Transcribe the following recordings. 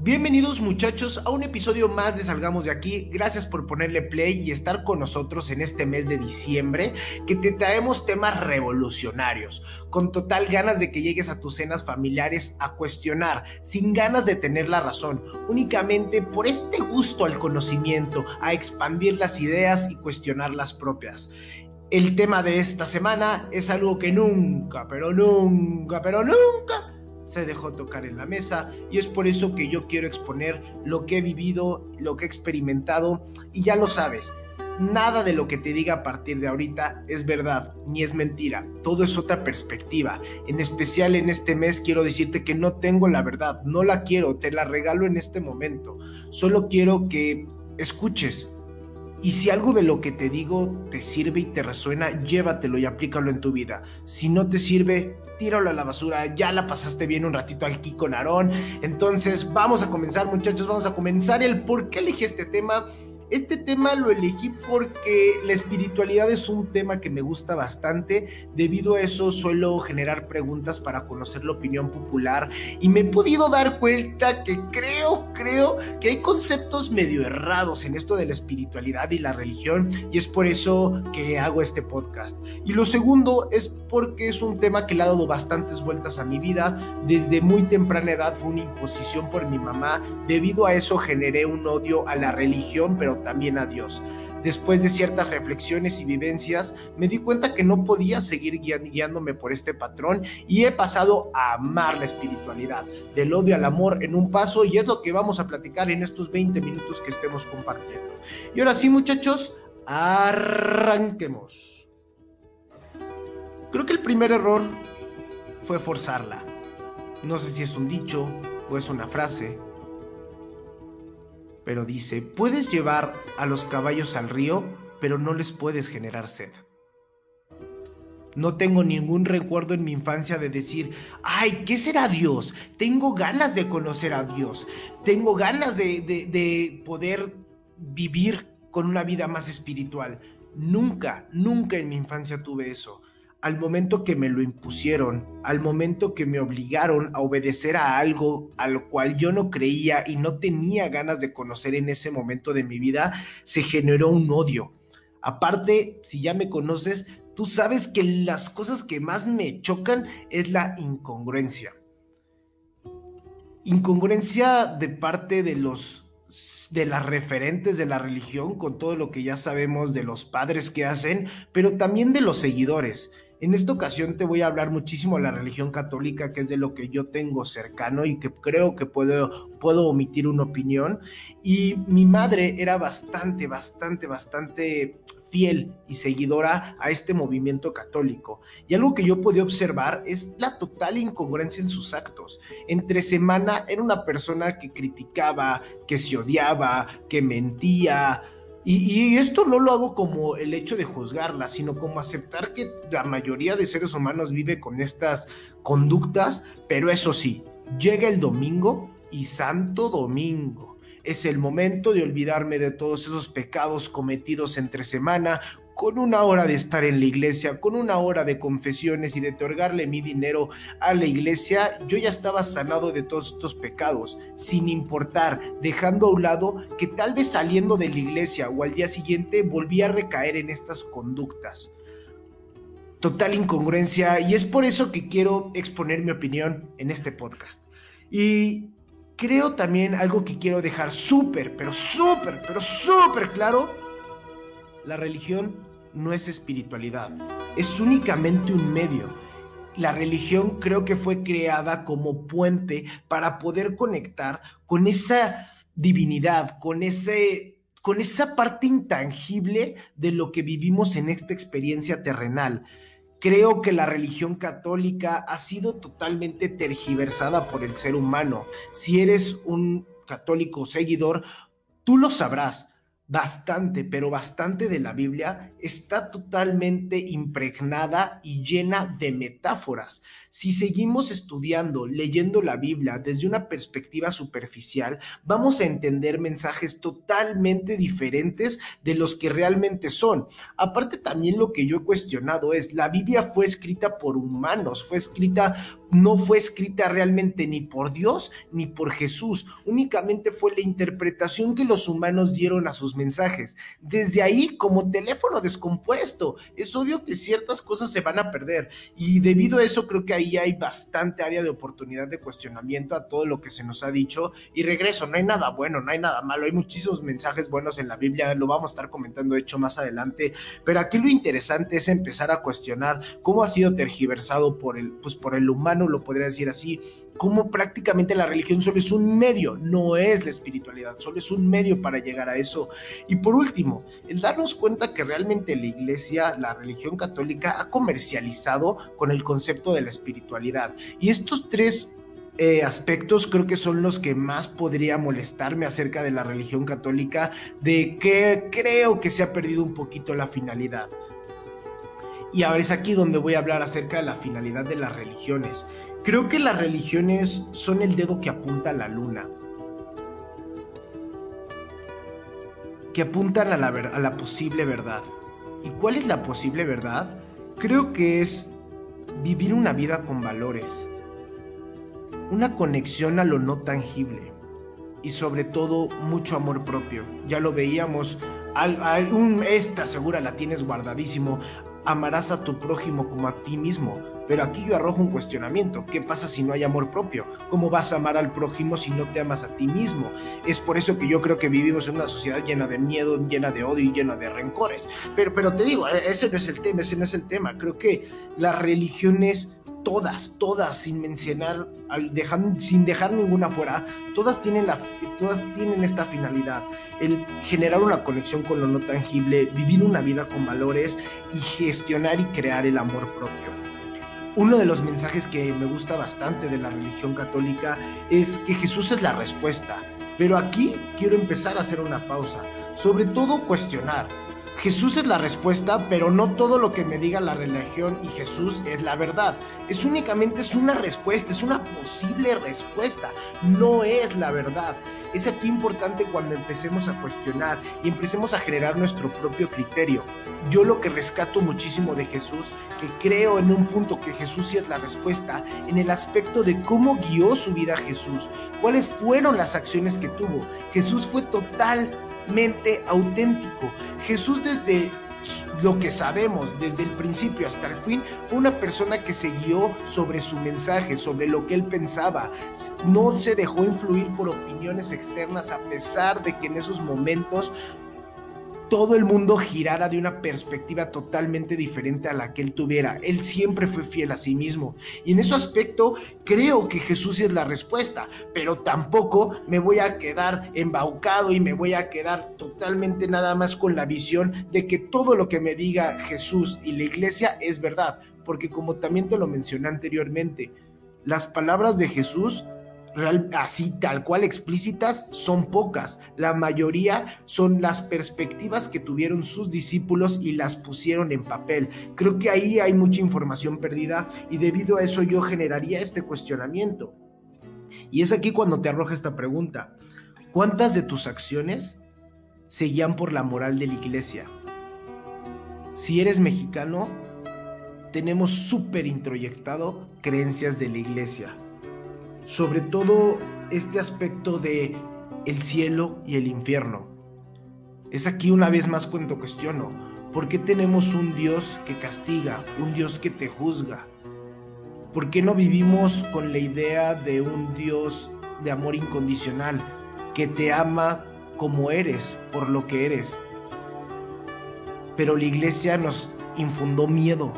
Bienvenidos muchachos a un episodio más de Salgamos de aquí. Gracias por ponerle play y estar con nosotros en este mes de diciembre que te traemos temas revolucionarios, con total ganas de que llegues a tus cenas familiares a cuestionar, sin ganas de tener la razón, únicamente por este gusto al conocimiento, a expandir las ideas y cuestionar las propias. El tema de esta semana es algo que nunca, pero nunca, pero nunca se dejó tocar en la mesa y es por eso que yo quiero exponer lo que he vivido, lo que he experimentado y ya lo sabes. Nada de lo que te diga a partir de ahorita es verdad ni es mentira, todo es otra perspectiva. En especial en este mes quiero decirte que no tengo la verdad, no la quiero, te la regalo en este momento. Solo quiero que escuches, y si algo de lo que te digo te sirve y te resuena, llévatelo y aplícalo en tu vida. Si no te sirve, tíralo a la basura. Ya la pasaste bien un ratito aquí con Aarón. Entonces, vamos a comenzar, muchachos. Vamos a comenzar el por qué elegí este tema este tema lo elegí porque la espiritualidad es un tema que me gusta bastante. Debido a eso suelo generar preguntas para conocer la opinión popular y me he podido dar cuenta que creo, creo que hay conceptos medio errados en esto de la espiritualidad y la religión y es por eso que hago este podcast. Y lo segundo es porque es un tema que le ha dado bastantes vueltas a mi vida. Desde muy temprana edad fue una imposición por mi mamá. Debido a eso generé un odio a la religión, pero también a Dios. Después de ciertas reflexiones y vivencias, me di cuenta que no podía seguir guiándome por este patrón y he pasado a amar la espiritualidad, del odio al amor en un paso y es lo que vamos a platicar en estos 20 minutos que estemos compartiendo. Y ahora sí, muchachos, arranquemos. Creo que el primer error fue forzarla. No sé si es un dicho o es una frase, pero dice, puedes llevar a los caballos al río, pero no les puedes generar sed. No tengo ningún recuerdo en mi infancia de decir, ay, ¿qué será Dios? Tengo ganas de conocer a Dios. Tengo ganas de, de poder vivir con una vida más espiritual. Nunca, nunca en mi infancia tuve eso al momento que me lo impusieron, al momento que me obligaron a obedecer a algo al cual yo no creía y no tenía ganas de conocer en ese momento de mi vida, se generó un odio. Aparte, si ya me conoces, tú sabes que las cosas que más me chocan es la incongruencia. Incongruencia de parte de los de las referentes de la religión con todo lo que ya sabemos de los padres que hacen, pero también de los seguidores. En esta ocasión te voy a hablar muchísimo de la religión católica, que es de lo que yo tengo cercano y que creo que puedo, puedo omitir una opinión. Y mi madre era bastante, bastante, bastante fiel y seguidora a este movimiento católico. Y algo que yo podía observar es la total incongruencia en sus actos. Entre semana era una persona que criticaba, que se odiaba, que mentía, y, esto no lo hago como el hecho de juzgarla, sino como aceptar que la mayoría de seres humanos vive con estas conductas, pero eso sí, llega el domingo y Santo Domingo. Es el momento de olvidarme de todos esos pecados cometidos entre semana, con una hora de estar en la iglesia, con una hora de confesiones y de otorgarle mi dinero a la iglesia, yo ya estaba sanado de todos estos pecados, sin importar, dejando a un lado que tal vez saliendo de la iglesia o al día siguiente volvía a recaer en estas conductas. Total incongruencia y es por eso que quiero exponer mi opinión en este podcast. Y creo también algo que quiero dejar súper, pero súper, pero súper claro. La religión no es espiritualidad, es únicamente un medio. La religión creo que fue creada como puente para poder conectar con esa divinidad, con ese con esa parte intangible de lo que vivimos en esta experiencia terrenal. Creo que la religión católica ha sido totalmente tergiversada por el ser humano. Si eres un católico seguidor, tú lo sabrás bastante, pero bastante de la Biblia está totalmente impregnada y llena de metáforas. Si seguimos estudiando, leyendo la Biblia desde una perspectiva superficial, vamos a entender mensajes totalmente diferentes de los que realmente son. Aparte también lo que yo he cuestionado es, la Biblia fue escrita por humanos, fue escrita no fue escrita realmente ni por Dios ni por Jesús, únicamente fue la interpretación que los humanos dieron a sus mensajes. Desde ahí, como teléfono descompuesto, es obvio que ciertas cosas se van a perder y debido a eso creo que ahí hay bastante área de oportunidad de cuestionamiento a todo lo que se nos ha dicho y regreso, no hay nada bueno, no hay nada malo, hay muchísimos mensajes buenos en la Biblia, lo vamos a estar comentando de hecho más adelante, pero aquí lo interesante es empezar a cuestionar cómo ha sido tergiversado por el, pues por el humano lo podría decir así, como prácticamente la religión solo es un medio, no es la espiritualidad, solo es un medio para llegar a eso. Y por último, el darnos cuenta que realmente la iglesia, la religión católica, ha comercializado con el concepto de la espiritualidad. Y estos tres eh, aspectos creo que son los que más podría molestarme acerca de la religión católica, de que creo que se ha perdido un poquito la finalidad. Y ahora es aquí donde voy a hablar acerca de la finalidad de las religiones. Creo que las religiones son el dedo que apunta a la luna. Que apuntan a la, a la posible verdad. ¿Y cuál es la posible verdad? Creo que es vivir una vida con valores. Una conexión a lo no tangible. Y sobre todo mucho amor propio. Ya lo veíamos. esta segura la tienes guardadísimo amarás a tu prójimo como a ti mismo. Pero aquí yo arrojo un cuestionamiento. ¿Qué pasa si no hay amor propio? ¿Cómo vas a amar al prójimo si no te amas a ti mismo? Es por eso que yo creo que vivimos en una sociedad llena de miedo, llena de odio y llena de rencores. Pero, pero te digo, e-, ese no es el tema, ese no es el tema. Creo que las religiones todas, todas, sin mencionar, sin dejar ninguna fuera, todas tienen, la, todas tienen esta finalidad, el generar una conexión con lo no tangible, vivir una vida con valores y gestionar y crear el amor propio. Uno de los mensajes que me gusta bastante de la religión católica es que Jesús es la respuesta, pero aquí quiero empezar a hacer una pausa, sobre todo cuestionar. Jesús es la respuesta, pero no todo lo que me diga la religión y Jesús es la verdad. Es únicamente es una respuesta, es una posible respuesta, no es la verdad. Es aquí importante cuando empecemos a cuestionar y empecemos a generar nuestro propio criterio. Yo lo que rescato muchísimo de Jesús, que creo en un punto que Jesús sí es la respuesta, en el aspecto de cómo guió su vida Jesús, cuáles fueron las acciones que tuvo. Jesús fue auténtico. Jesús desde lo que sabemos desde el principio hasta el fin fue una persona que se guió sobre su mensaje, sobre lo que él pensaba. No se dejó influir por opiniones externas a pesar de que en esos momentos todo el mundo girara de una perspectiva totalmente diferente a la que él tuviera. Él siempre fue fiel a sí mismo. Y en ese aspecto creo que Jesús es la respuesta, pero tampoco me voy a quedar embaucado y me voy a quedar totalmente nada más con la visión de que todo lo que me diga Jesús y la iglesia es verdad. Porque como también te lo mencioné anteriormente, las palabras de Jesús así tal cual explícitas son pocas. La mayoría son las perspectivas que tuvieron sus discípulos y las pusieron en papel. Creo que ahí hay mucha información perdida y debido a eso yo generaría este cuestionamiento. Y es aquí cuando te arroja esta pregunta. ¿Cuántas de tus acciones seguían por la moral de la iglesia? Si eres mexicano, tenemos súper introyectado creencias de la iglesia sobre todo este aspecto de el cielo y el infierno. Es aquí una vez más cuando cuestiono, ¿por qué tenemos un Dios que castiga, un Dios que te juzga? ¿Por qué no vivimos con la idea de un Dios de amor incondicional, que te ama como eres, por lo que eres? Pero la iglesia nos infundó miedo,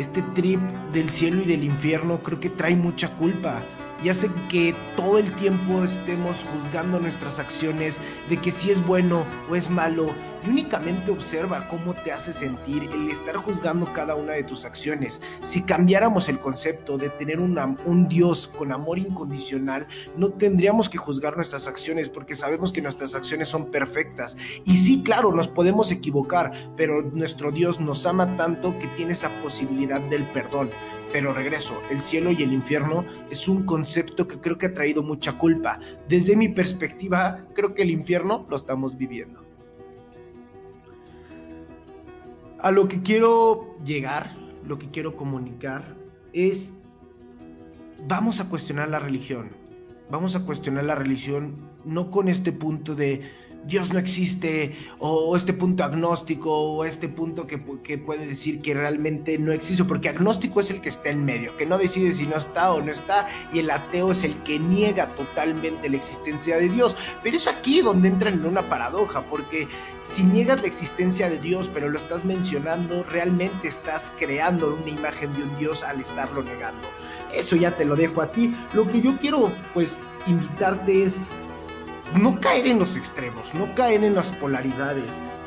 este trip del cielo y del infierno creo que trae mucha culpa y hace que todo el tiempo estemos juzgando nuestras acciones de que si es bueno o es malo y únicamente observa cómo te hace sentir el estar juzgando cada una de tus acciones. Si cambiáramos el concepto de tener un Dios con amor incondicional, no tendríamos que juzgar nuestras acciones porque sabemos que nuestras acciones son perfectas. Y sí, claro, nos podemos equivocar, pero nuestro Dios nos ama tanto que tiene esa posibilidad del perdón. Pero regreso, el cielo y el infierno es un concepto que creo que ha traído mucha culpa. Desde mi perspectiva, creo que el infierno lo estamos viviendo. A lo que quiero llegar, lo que quiero comunicar, es, vamos a cuestionar la religión, vamos a cuestionar la religión no con este punto de Dios no existe, o este punto agnóstico, o este punto que, puede decir que realmente no existe, porque agnóstico es el que está en medio, que no decide si no está o no está, y el ateo es el que niega totalmente la existencia de Dios. Pero es aquí donde entran en una paradoja, porque si niegas la existencia de Dios, pero lo estás mencionando, realmente estás creando una imagen de un Dios al estarlo negando. Eso ya te lo dejo a ti. Lo que yo quiero, pues, invitarte es no caer en los extremos, no caer en las polaridades,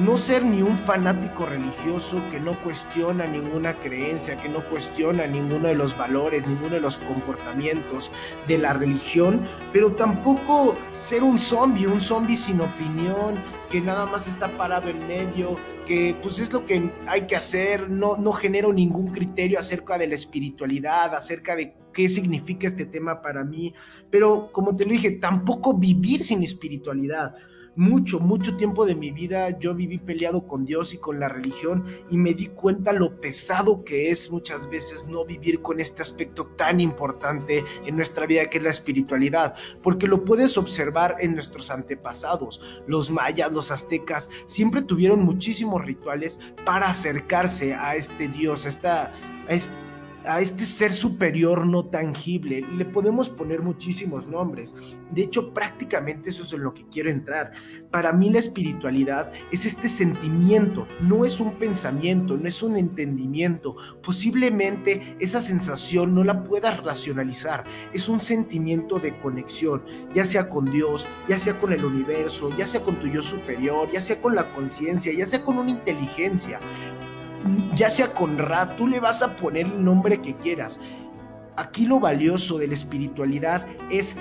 no ser ni un fanático religioso que no cuestiona ninguna creencia, que no cuestiona ninguno de los valores, ninguno de los comportamientos de la religión, pero tampoco ser un zombie, un zombie sin opinión, que nada más está parado en medio, que pues es lo que hay que hacer, no, no genero ningún criterio acerca de la espiritualidad, acerca de qué significa este tema para mí, pero como te lo dije, tampoco vivir sin espiritualidad mucho, mucho tiempo de mi vida yo viví peleado con Dios y con la religión y me di cuenta lo pesado que es muchas veces no vivir con este aspecto tan importante en nuestra vida que es la espiritualidad, porque lo puedes observar en nuestros antepasados. Los mayas, los aztecas, siempre tuvieron muchísimos rituales para acercarse a este Dios, a esta, a a este ser superior no tangible. Le podemos poner muchísimos nombres. De hecho, prácticamente eso es en lo que quiero entrar. Para mí la espiritualidad es este sentimiento, no es un pensamiento, no es un entendimiento. Posiblemente esa sensación no la puedas racionalizar. Es un sentimiento de conexión, ya sea con Dios, ya sea con el universo, ya sea con tu yo superior, ya sea con la conciencia, ya sea con una inteligencia ya sea con Ra, tú le vas a poner el nombre que quieras. Aquí lo valioso de la espiritualidad es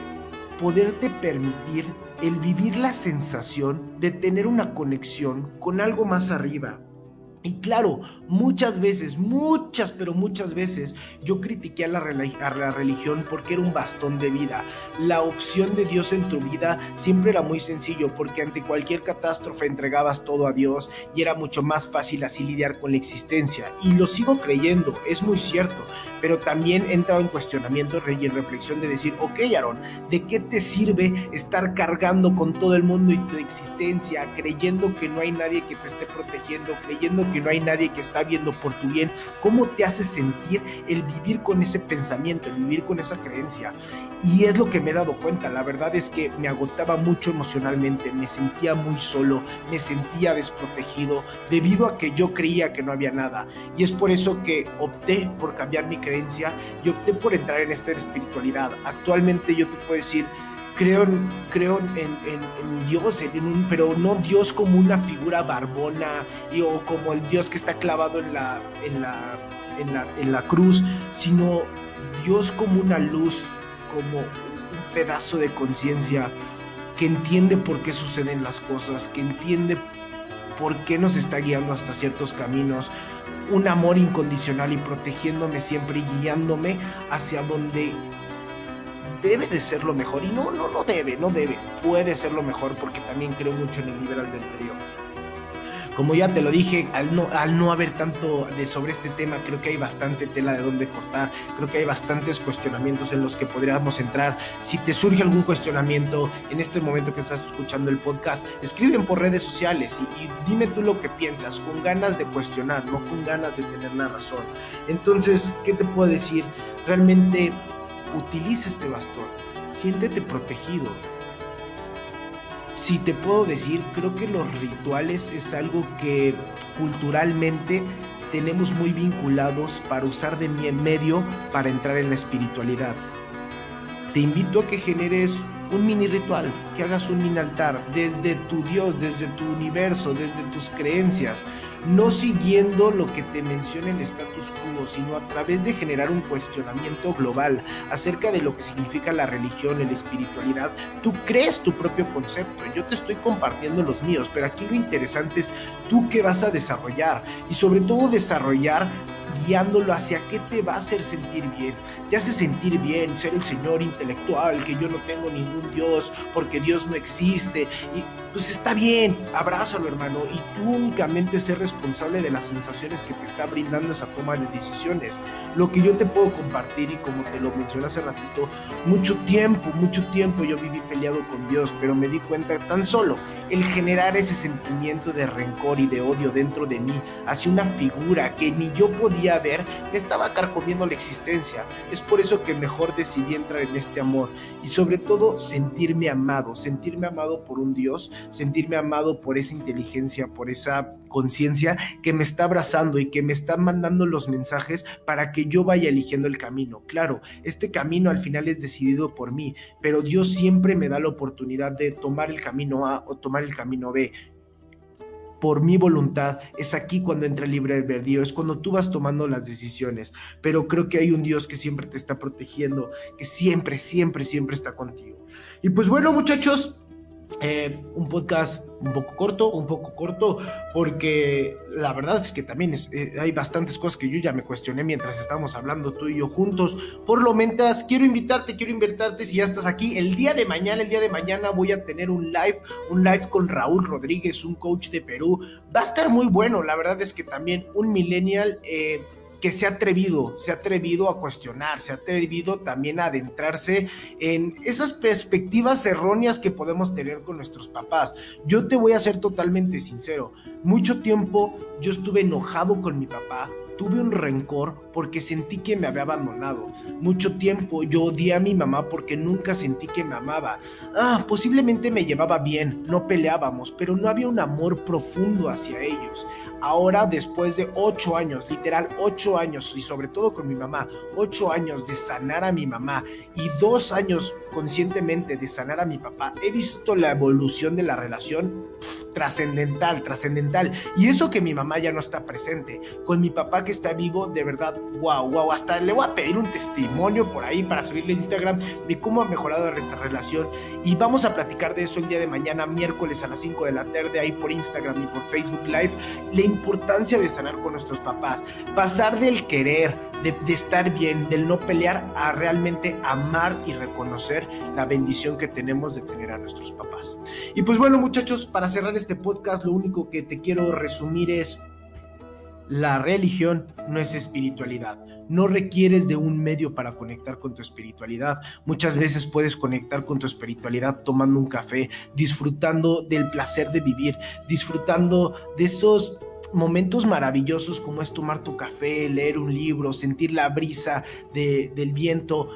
poderte permitir el vivir la sensación de tener una conexión con algo más arriba, y claro, muchas veces, muchas, pero muchas veces yo critiqué a la, la, religión porque era un bastón de vida. La opción de Dios en tu vida siempre era muy sencillo porque ante cualquier catástrofe entregabas todo a Dios y era mucho más fácil así lidiar con la existencia. Y lo sigo creyendo, es muy cierto pero también he entrado en cuestionamiento y en reflexión de decir, ok, Aaron, ¿de qué te sirve estar cargando con todo el mundo y tu existencia, creyendo que no hay nadie que te esté protegiendo, creyendo que no hay nadie que está viendo por tu bien? ¿Cómo te hace sentir el vivir con ese pensamiento, el vivir con esa creencia? Y es lo que me he dado cuenta, la verdad es que me agotaba mucho emocionalmente, me sentía muy solo, me sentía desprotegido, debido a que yo creía que no había nada. Y es por eso que opté por cambiar mi creencia y opté por entrar en esta espiritualidad. Actualmente yo te puedo decir, creo, creo en, Dios, en pero no Dios como una figura barbona y, o como el Dios que está clavado en la, en la, en la, en la cruz, sino Dios como una luz, como un pedazo de conciencia que entiende por qué suceden las cosas, que entiende por qué nos está guiando hasta ciertos caminos, un amor incondicional y protegiéndome siempre y guiándome hacia donde debe de ser lo mejor. Y no, no, no debe, no debe. Puede ser lo mejor porque también creo mucho en el liberal del interior. Como ya te lo dije, al no, haber tanto de sobre este tema, creo que hay bastante tela de dónde cortar, creo que hay bastantes cuestionamientos en los que podríamos entrar. Si te surge algún cuestionamiento en este momento que estás escuchando el podcast, escriben por redes sociales y dime tú lo que piensas, con ganas de cuestionar, no con ganas de tener la razón. Entonces, ¿qué te puedo decir? Realmente utiliza este bastón, siéntete protegido, si te puedo decir, creo que los rituales es algo que culturalmente tenemos muy vinculados para usar de medio para entrar en la espiritualidad. Te invito a que generes un mini ritual, que hagas un mini altar desde tu Dios, desde tu universo, desde tus creencias no siguiendo lo que te menciona el status quo, sino a través de generar un cuestionamiento global acerca de lo que significa la religión, la espiritualidad. Tú crees tu propio concepto, yo te estoy compartiendo los míos, pero aquí lo interesante es tú qué vas a desarrollar y sobre todo desarrollar guiándolo hacia qué te va a hacer sentir bien. Te hace sentir bien ser el señor intelectual, que yo no tengo ningún Dios, porque Dios no existe. Y pues está bien, abrázalo hermano, y tú únicamente ser responsable de las sensaciones que te está brindando esa toma de decisiones. Lo que yo te puedo compartir, y como te lo mencioné hace ratito, mucho tiempo, mucho tiempo yo viví peleado con Dios, pero me di cuenta tan solo el generar ese sentimiento de rencor y de odio dentro de mí hacia una figura que ni yo podía ver, me estaba carcomiendo la existencia. Es por eso que mejor decidí entrar en este amor y sobre todo sentirme amado, sentirme amado por un Dios, sentirme amado por esa inteligencia, por esa conciencia que me está abrazando y que me está mandando los mensajes para que yo vaya eligiendo el camino. Claro, este camino al final es decidido por mí, pero Dios siempre me da la oportunidad de tomar el camino A o tomar el camino B por mi voluntad, es aquí cuando entra el libre es cuando tú vas tomando las decisiones. Pero creo que hay un Dios que siempre te está protegiendo, que siempre, siempre, siempre está contigo. Y pues bueno, muchachos, eh, un podcast un poco corto, un poco corto, porque la verdad es que también eh, hay bastantes cosas que yo ya me cuestioné mientras estábamos hablando tú y yo juntos. Por lo mientras, quiero invitarte, quiero invitarte si ya estás aquí. El día de mañana, el día de mañana voy a tener un live, un live con Raúl Rodríguez, un coach de Perú. Va a estar muy bueno, la verdad es que también un millennial. Eh, que se ha atrevido, se ha atrevido a cuestionar, se ha atrevido también a adentrarse en esas perspectivas erróneas que podemos tener con nuestros papás. Yo te voy a ser totalmente sincero, mucho tiempo yo estuve enojado con mi papá, tuve un rencor porque sentí que me había abandonado. Mucho tiempo yo odié a mi mamá porque nunca sentí que me amaba. Ah, posiblemente me llevaba bien, no peleábamos, pero no había un amor profundo hacia ellos ahora después de ocho años, literal ocho años, y sobre todo con mi mamá, ocho años de sanar a mi mamá y dos años conscientemente de sanar a mi papá, he visto la evolución de la relación trascendental, trascendental. Y eso que mi mamá ya no está presente, con mi papá que está vivo, de verdad, wow, wow, hasta le voy a pedir un testimonio por ahí para subirle a Instagram de cómo ha mejorado nuestra relación. Y vamos a platicar de eso el día de mañana, miércoles a las 5 de la tarde, ahí por Instagram y por Facebook Live, la importancia de sanar con nuestros papás, pasar del querer, de, estar bien, del no pelear, a realmente amar y reconocer la bendición que tenemos de tener a nuestros papás. Y pues bueno, muchachos, para cerrar podcast, lo único que te quiero resumir es, la religión no es espiritualidad. No requieres de un medio para conectar con tu espiritualidad. Muchas veces puedes conectar con tu espiritualidad tomando un café, disfrutando del placer de vivir, disfrutando de esos momentos maravillosos como es tomar tu café, leer un libro, sentir la brisa del viento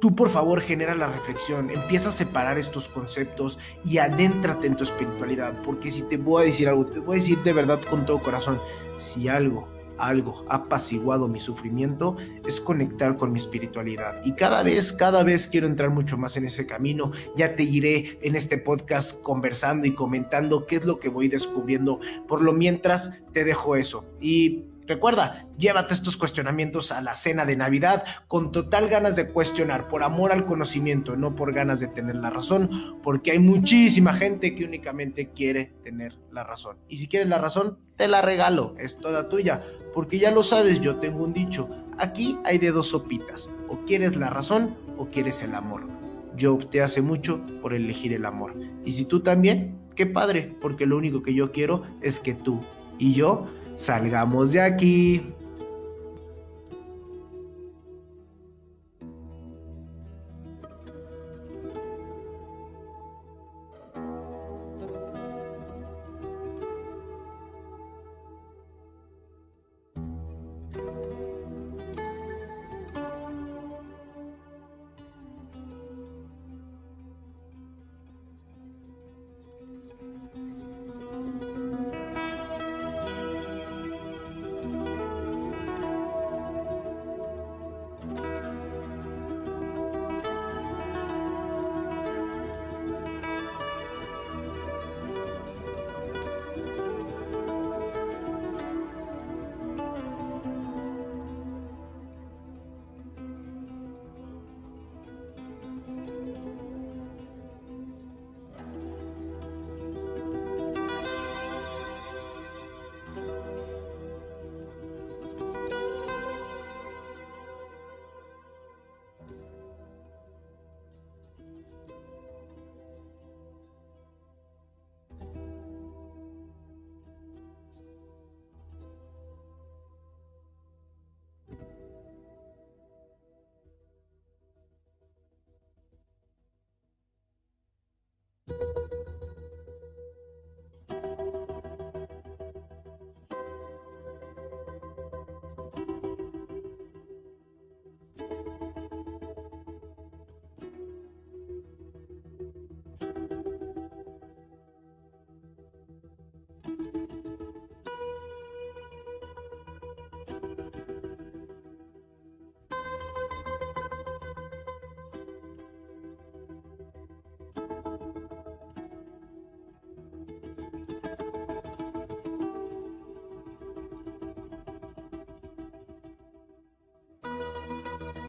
Tú por favor genera la reflexión, empieza a separar estos conceptos y adéntrate en tu espiritualidad, porque si te voy a decir algo, te voy a decir de verdad con todo corazón, si algo, algo ha apaciguado mi sufrimiento, es conectar con mi espiritualidad. Y cada vez, cada vez quiero entrar mucho más en ese camino, ya te iré en este podcast conversando y comentando qué es lo que voy descubriendo. Por lo mientras, te dejo eso. Y Recuerda, llévate estos cuestionamientos a la cena de Navidad con total ganas de cuestionar, por amor al conocimiento, no por ganas de tener la razón, porque hay muchísima gente que únicamente quiere tener la razón. Y si quieres la razón, te la regalo, es toda tuya, porque ya lo sabes, yo tengo un dicho, aquí hay de dos sopitas, o quieres la razón o quieres el amor. Yo opté hace mucho por elegir el amor. Y si tú también, qué padre, porque lo único que yo quiero es que tú y yo salgamos de aquí.